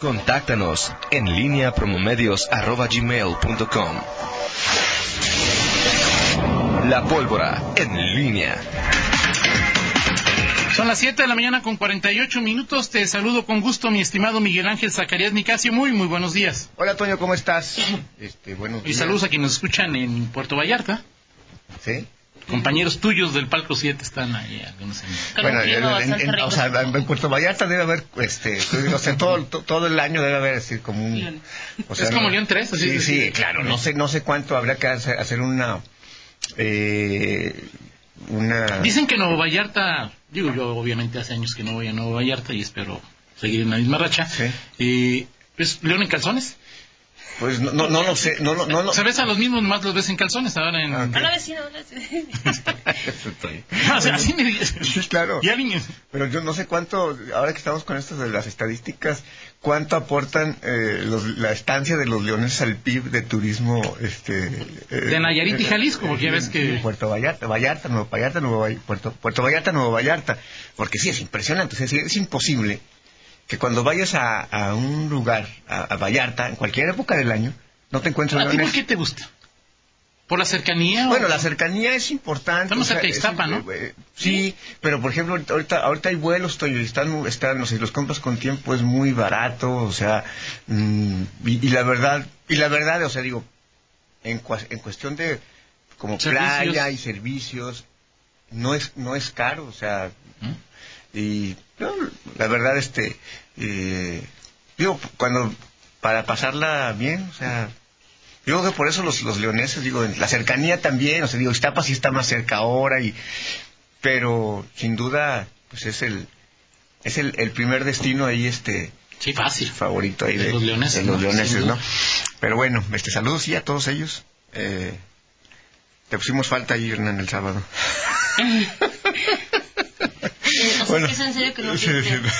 Contáctanos en línea promomedios.com. La pólvora en línea. Son las 7 de la mañana con 48 minutos. Te saludo con gusto, mi estimado Miguel Ángel Zacarías Nicasio. Muy, muy buenos días. Hola, Toño, ¿cómo estás? Este, buenos Y días. saludos a quienes nos escuchan en Puerto Vallarta. ¿Sí? Compañeros tuyos del Palco 7 están ahí. Algunos Bueno, en, o sea, en Puerto Vallarta debe haber, este, o sea, todo, to- todo el año debe haber así como un... o Es como León 3, así Sí, es sí, decir. claro, no sé, no sé cuánto habría que hacer, hacer una, eh, una... Dicen que Nuevo Vallarta, digo yo obviamente hace años que no voy a Nuevo Vallarta y espero seguir en la misma racha. Sí. Y, ¿Es León en calzones? Pues no, no, no lo sé, no, no, no, no. ¿Sabes a los mismos más los ves en calzones ahora en... Ah, ok. Hola, vecino. hola, vecino. No, o sea, así me dices. Sí, claro. Y alguien... Pero yo no sé cuánto, ahora que estamos con esto de las estadísticas, cuánto aportan eh, los- la estancia de los leones al PIB de turismo este eh, De Nayarit y Jalisco, porque ya ves que- Puerto Vallarta, Vallarta, Nuevo Vallarta, Nuevo Vall- Puerto, Puerto Vallarta, Nuevo Vallarta, porque sí es impresionante, o sea, sí, es imposible que cuando vayas a, a un lugar, a, a Vallarta, en cualquier época del año, no te encuentres ¿A ti por leones. qué te gusta? ¿Por la cercanía? o- Bueno, la cercanía es importante. Estamos cerca de Ixtapa, ¿no? eh, sí, pero por ejemplo, ahorita, ahorita, hay vuelos, están, están, no sé, los compras con tiempo, es muy barato, o sea, mm, y, y la verdad, y la verdad, o sea, digo, en, cua- en cuestión de como Servicios. playa y servicios, no es, no es caro, o sea, ¿Mm? Y no, la verdad, este, eh, digo, cuando, para pasarla bien, o sea, yo creo que por eso los, los leoneses, digo, en la cercanía también, o sea, digo, Iztapa sí está más cerca ahora, y, pero sin duda, pues es el, es el, el primer destino ahí, este, Sí, fácil. favorito ahí De de, los leoneses, de los ¿no? leoneses, ¿no? Pero bueno, este, saludos sí a todos ellos. Eh, te pusimos falta ahí, Hernán, el sábado. Eh, o sea, Bueno. que es en serio que no fue. sí, no.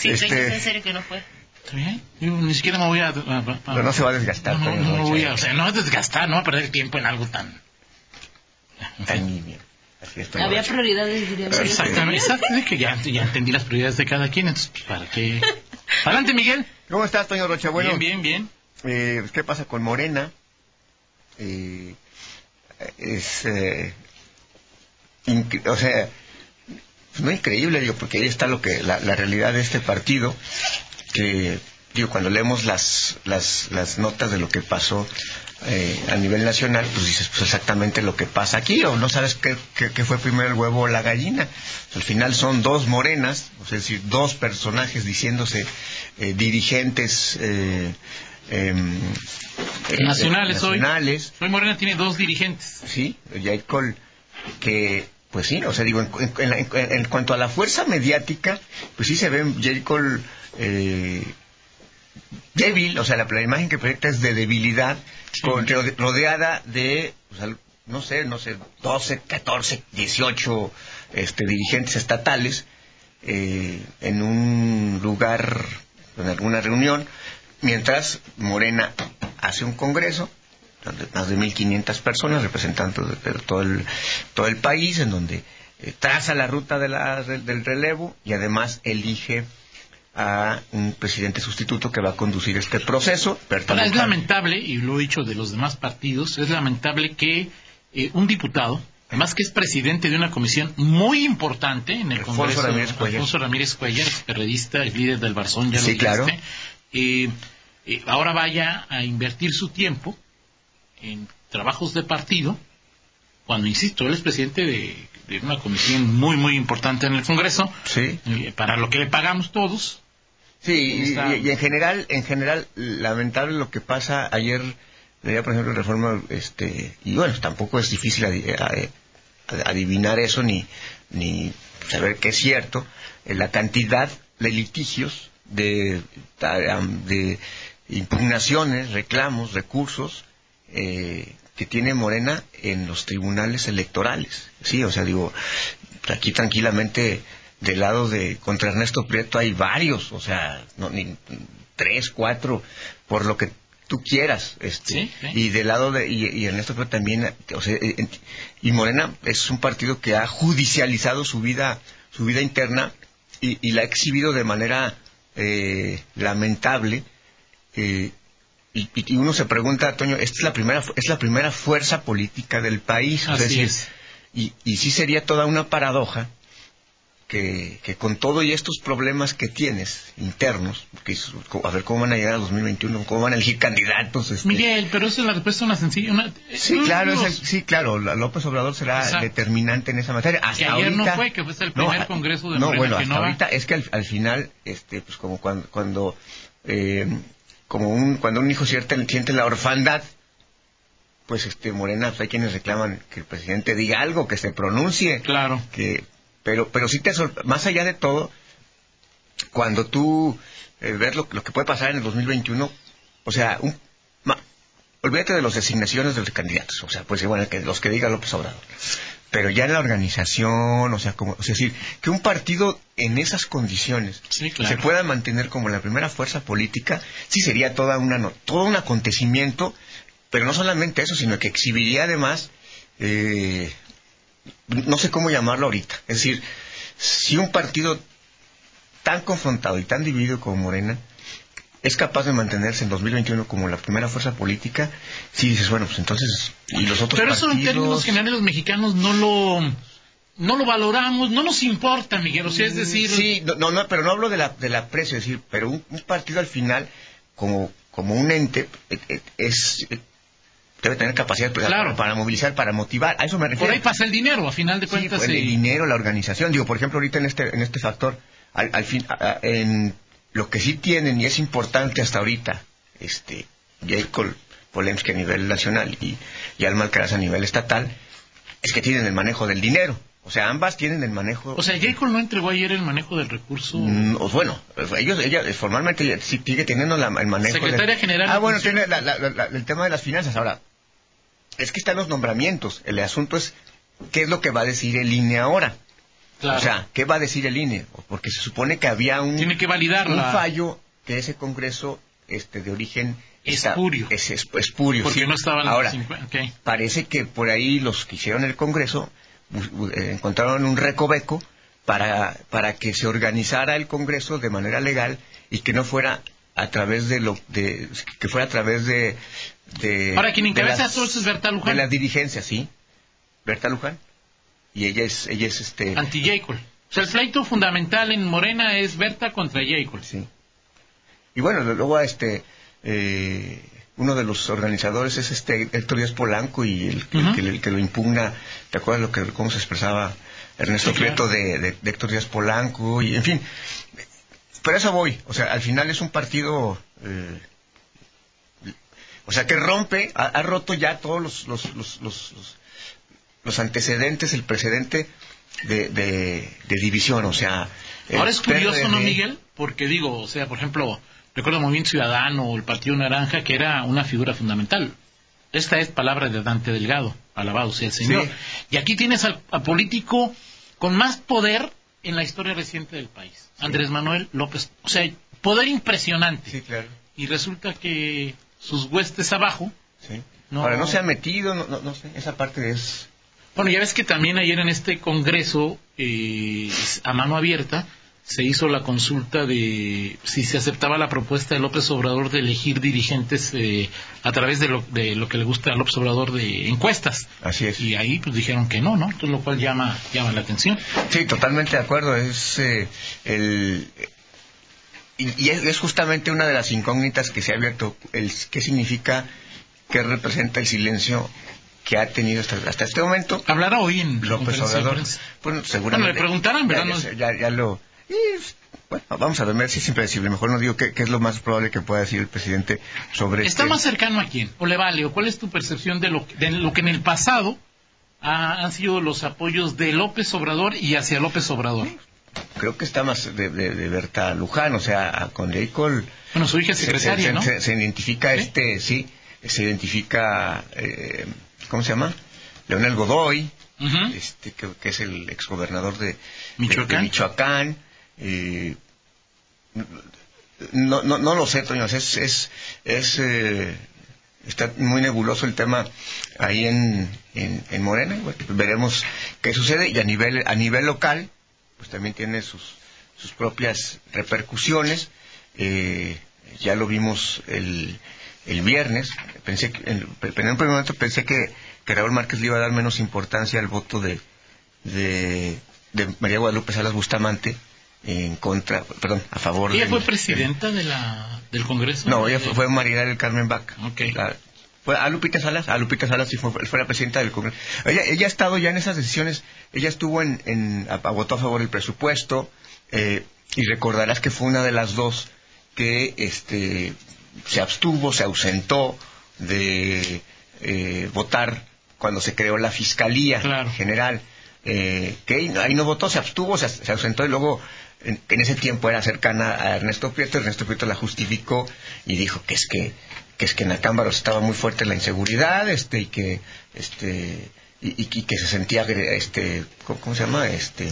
Sí, Este- Toño, es en serio que no fue. ¿Está bien? Yo ni siquiera me voy a... a- a- Pero no se va a desgastar, No, no, Toño, no no, voy a... O sea, no a desgastar, no a perder tiempo en algo tan... Tan Toño Había prioridades, diríamos. Exactamente, exacto, es que ya, ya entendí las prioridades de cada quien, entonces, pues, ¿para qué? Adelante, Miguel. ¿Cómo estás, Toño Rocha? Bueno, bien, bien, bien. Eh, ¿Qué pasa con Morena? Eh, es, eh, o sea, pues no increíble, digo, porque ahí está lo que la, la realidad de este partido, que digo, cuando leemos las, las, las notas de lo que pasó eh, a nivel nacional, pues dices, pues exactamente lo que pasa aquí, o no sabes qué, qué- qué fue primero el huevo o la gallina. Al final son dos morenas, o sea, es decir, dos personajes diciéndose eh, dirigentes eh, em, eh, Nacionales hoy. nacionales, Hoy Morena tiene dos dirigentes. sí, Yair Col, que pues sí, o sea, digo, en, en- en- en cuanto a la fuerza mediática, pues sí se ve Col eh, débil, o sea, la, la imagen que proyecta es de debilidad, con- rode- rodeada de, o sea, no sé, no sé, 12, 14, 18 este, dirigentes estatales eh, en un lugar, en alguna reunión, mientras Morena hace un congreso donde más de 1.500 personas representantes de, de todo, el, todo el país, en donde eh, traza la ruta de la- del del relevo y además elige a un presidente sustituto que va a conducir este proceso. Ahora, es lamentable, y lo he dicho de los demás partidos, es lamentable que eh, un diputado, además que es presidente de una comisión muy importante en el Alfonso Congreso, Ramírez Cuellar. Alfonso Ramírez Cuellar, periodista, es líder del Barzón, ya lo Sí, dijiste, claro. eh, ahora vaya a invertir su tiempo en trabajos de partido, cuando, insisto, él es presidente de, de una comisión muy, muy importante en el Congreso, Sí. eh, para lo que le pagamos todos, Sí, y, Está- y- y en general, en general, lamentable lo que pasa. Ayer, leía por ejemplo Reforma, este, y bueno, tampoco es difícil adivinar eso ni, ni saber que es cierto, eh, la cantidad de litigios, de, de impugnaciones, reclamos, recursos, eh, que tiene Morena en los tribunales electorales. Sí, o sea, digo, aquí tranquilamente del lado de contra Ernesto Prieto hay varios, o sea, no, ni, tres, cuatro, por lo que tú quieras, este, Sí, sí. y del lado de y, y Ernesto Prieto también, o sea, eh, eh, y Morena es un partido que ha judicializado su vida, su vida interna y, y la ha exhibido de manera eh, lamentable. eh, y, y uno se pregunta, Toño, esta es la primera, es la primera fuerza política del país. Así decir, es. Y, y sí sería toda una paradoja que, que con todo y estos problemas que tienes internos, que es- a ver cómo van a llegar a 2021, cómo van a elegir candidatos. este, Miguel, pero esa es la respuesta una sencilla. Una, Sí, unos- claro, es el- sí, claro, la- López Obrador será Exacto. determinante en esa materia. Hasta Que ayer no ahorita- fue, que fue el primer a- congreso de No, Morena bueno, hasta no ahorita es que al, al final, este, pues como cuando, cuando, eh, como un, cuando un hijo siente, siente la orfandad, pues este, Morena, pues, hay quienes reclaman que el presidente diga algo, que se pronuncie, Claro. que, pero, pero sí te más allá de todo, cuando tú eh, ves lo, lo que puede pasar en el 2021, o sea, un, olvídate de las designaciones de los candidatos, o sea, pues bueno, que los que diga López Obrador. Pero ya en la organización, o sea, como, o sea, es decir, que un partido en esas condiciones Sí, claro. se pueda mantener como la primera fuerza política, sí sería toda una, no- todo un acontecimiento, pero no solamente eso, sino que exhibiría además, eh, no sé cómo llamarlo ahorita, es decir, si un partido tan confrontado y tan dividido como Morena es capaz de mantenerse en 2021 como la primera fuerza política, si dices, bueno, pues entonces, y los otros Pero eso en términos generales los mexicanos no lo no lo valoramos, no nos importa, Miguel. O sea, es decir, Sí, no, no, pero no hablo de la, del aprecio, es decir, pero un, un partido al final, como, como un ente, eh, eh, es... eh, debe tener capacidad para, Claro. para movilizar, para motivar, a eso me refiero. por ahí pasa el dinero, a final de Sí, cuentas. pues, el sí. dinero, la organización. Digo, por ejemplo, ahorita en este, en este factor, al, al fin, a- en lo que sí tienen y es importante hasta ahorita, este, Jacob Polemski a nivel nacional y, y Alma Alcaraz a nivel estatal, es que tienen el manejo del dinero. O sea, ambas tienen el manejo. O sea, Jacob no entregó ayer el manejo del recurso. Mm, bueno, ellos, ella eh, formalmente sigue teniendo la- el manejo. Secretaria del- General Ah, bueno, tiene la- el tema de las finanzas. Ahora, es que están los nombramientos. El asunto es qué es lo que va a decir el INE ahora. Claro. O sea, ¿qué va a decir el INE? Porque se supone que había un, Tiene que validar un la- fallo que ese Congreso este, de origen Espurio. Es, es- espurio, porque sí. no estaban Ahora, los 50. ok. parece que por ahí los que hicieron el Congreso eh, encontraron un recoveco para, para que se organizara el Congreso de manera legal y que no fuera a través de lo de que fuera a través de, de Ahora, quien de encabeza las- eso es Berta de Luján. las dirigencias sí Berta Luján y ella es ella es este Anti Jacob. O sea, el pleito fundamental en Morena es Berta contra Jacob. Sí. Y bueno, luego este eh, uno de los organizadores es este Héctor Díaz Polanco y el, que, el que lo impugna, ¿te acuerdas lo que cómo se expresaba Ernesto Sí, claro. Prieto de, de- de Héctor Díaz Polanco? Y en fin, pero eso voy, o sea, al final es un partido eh, o sea, que rompe, ha, ha roto ya todos los, los, los, los, los- antecedentes, el precedente de, de, de división, o sea... Ahora es curioso, ¿no, Miguel? Porque digo, o sea, por ejemplo, recuerdo el Movimiento Ciudadano o el Partido Naranja, que era una figura fundamental. Esta es palabra de Dante Delgado, alabado sea el Señor. Sí. Y aquí tienes al, al político con más poder en la historia reciente del país, Andrés Manuel López. O sea, poder impresionante. Sí, claro. Y resulta que sus huestes abajo. Sí. No. Ahora, no se ha metido, no, no, no sé, esa parte es... Bueno, ya ves que también ayer en este congreso, eh, a mano abierta, se hizo la consulta de si se aceptaba la propuesta de López Obrador de elegir dirigentes eh, a través de lo, de lo que le gusta a López Obrador de encuestas. Así es. Y ahí pues dijeron que no, ¿no? Entonces, lo cual llama, llama la atención. Sí, totalmente de acuerdo. Es eh, el... Y, y es, es justamente una de las incógnitas que se ha abierto. El, ¿Qué significa, qué representa el silencio que ha tenido hasta, hasta este momento Hablará hoy en López Obrador? Bueno, seguramente... Bueno, le preguntarán, ¿verdad? Ya, ya, ya- ya lo... y, bueno, vamos a ver si es impredecible. Mejor no digo qué, es lo más probable que pueda decir el presidente sobre ¿Está este- más cercano a quién? ¿O le vale? ¿O cuál es tu percepción de lo, de lo que en el pasado ha- han sido los apoyos de López Obrador y hacia López Obrador? creo que está más de, de, de Berta Luján, o sea, con Jacob Bueno, su hija es secretaria, se- ¿no? se- se identifica este, sí, se identifica, eh, ¿cómo se llama? Leonel Godoy, este, que, que es el exgobernador de de- Michoacán. de Michoacán, eh, no, no, no lo sé, Toño, es, es, es eh, está muy nebuloso el tema ahí en, en, en Morena, bueno, veremos qué sucede y a nivel, a nivel local, pues también tiene sus, sus propias repercusiones. eh, ya lo vimos el, el viernes. Pensé que, en, en un primer momento pensé que, que Raúl Márquez le iba a dar menos importancia al voto de, de, de María Guadalupe Salas Bustamante en contra, perdón, a favor ¿Ella del- fue presidenta de la, del Congreso? no, ella fue, fue María del Carmen Vaca. Ok. La- fue a Lupita Salas, a Lupita Salas sí fue, fue la presidenta del Congreso. Ella, ella ha estado ya en esas decisiones, ella estuvo en, en a- a- votó a favor del presupuesto, eh, y recordarás que fue una de las dos que este se abstuvo, se ausentó de eh, votar cuando se creó la Fiscalía Claro. General. Eh, que ahí, no votó, se abstuvo, se, se ausentó y luego en, en ese tiempo era cercana a Ernesto Prieto, Ernesto Prieto la justificó y dijo que es que que es que en Acámbaros estaba muy fuerte la inseguridad, este y que este y, y- y que se sentía este ¿cómo, cómo se llama? este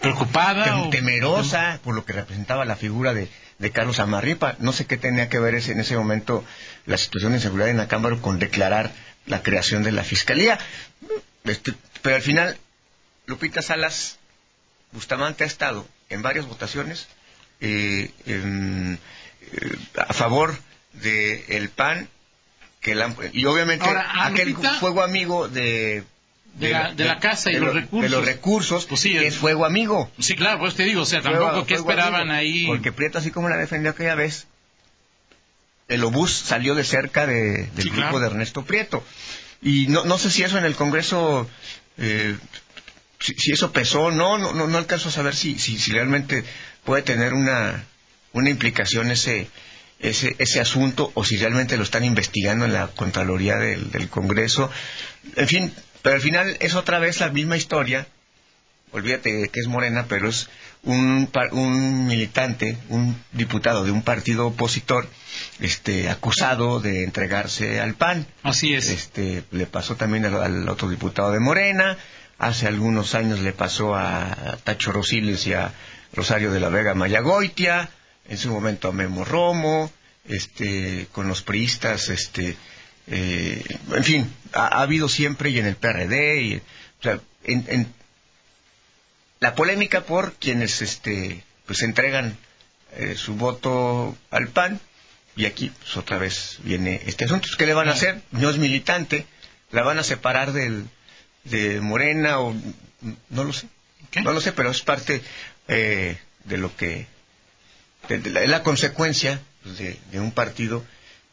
¿Preocupada? o- temerosa por lo que representaba la figura de, de Carlos Amarripa. No sé qué tenía que ver ese- en ese momento la situación de inseguridad en Acámbaro con declarar la creación de la fiscalía. Este, pero al final, Lupita Salas Bustamante ha estado en varias votaciones eh, eh, a favor del el PAN que la- y obviamente Ahora, aquel Lupita- fuego amigo de De la- de la casa y de los lo- recursos. de los recursos Pues sí, que es- fuego amigo Sí, claro, pues te digo, o sea, Fuego- tampoco, ¿qué fuego esperaban amigo. ahí? Porque Prieto, así como la defendió aquella vez, el obús salió de cerca de- del Sí, grupo claro. de Ernesto Prieto. Y no, no sé si eso en el Congreso, eh, si, si eso pesó no, no, no, no alcanzo a saber si, si, si realmente puede tener una, una implicación ese, ese, ese asunto o si realmente lo están investigando en la Contraloría del, del Congreso. En fin, pero al final es otra vez la misma historia olvídate de que es morena, pero es un, un militante, un diputado de un partido opositor, este, acusado de entregarse al PAN. Así es. Este, le pasó también al, al otro diputado de Morena, hace algunos años le pasó a Tacho Rosiles y a Rosario de la Vega Mayagoitia, en su momento a Memo Romo, este, con los priistas, este, eh, en fin, ha, ha habido siempre y en el PRD, y, o sea, en, en- la polémica por quienes este pues entregan eh, su voto al PAN y aquí pues otra vez viene este asunto ¿qué le van a hacer? no es militante la van a separar del de Morena o no lo sé ¿Qué? no lo sé pero es parte eh, de lo que de, de la, es la consecuencia pues, de, de un partido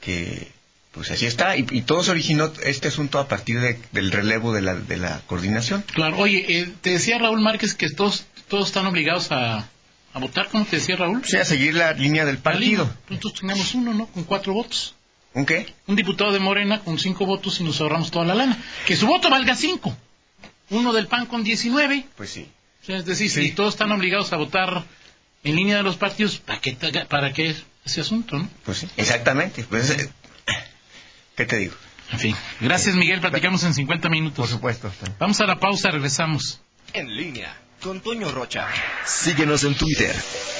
que pues así está y, y todo se originó este asunto a partir de- del relevo de la, de la coordinación Claro, oye, eh, te decía Raúl Márquez que todos, todos están obligados a, a votar, ¿cómo te decía Raúl? o sea, seguir la línea del partido Nosotros tenemos uno, ¿no? Con cuatro votos. ¿un qué? Un diputado de Morena con cinco votos y nos ahorramos toda la lana. Que su voto valga cinco. Uno del PAN con 19. pues sí O sea, es decir, Sí. si todos están obligados a votar en línea de los partidos, ¿para qué, para qué ese asunto, no? Pues sí, exactamente. Pues, eh, ¿Qué te digo? En fin. Gracias, Miguel. Platicamos en 50 Por minutos. supuesto. Vamos a la pausa, regresamos. En línea con Toño Rocha. Síguenos en Twitter,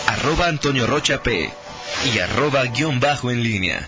arroba Antonio Rocha P y arroba guion bajo en línea.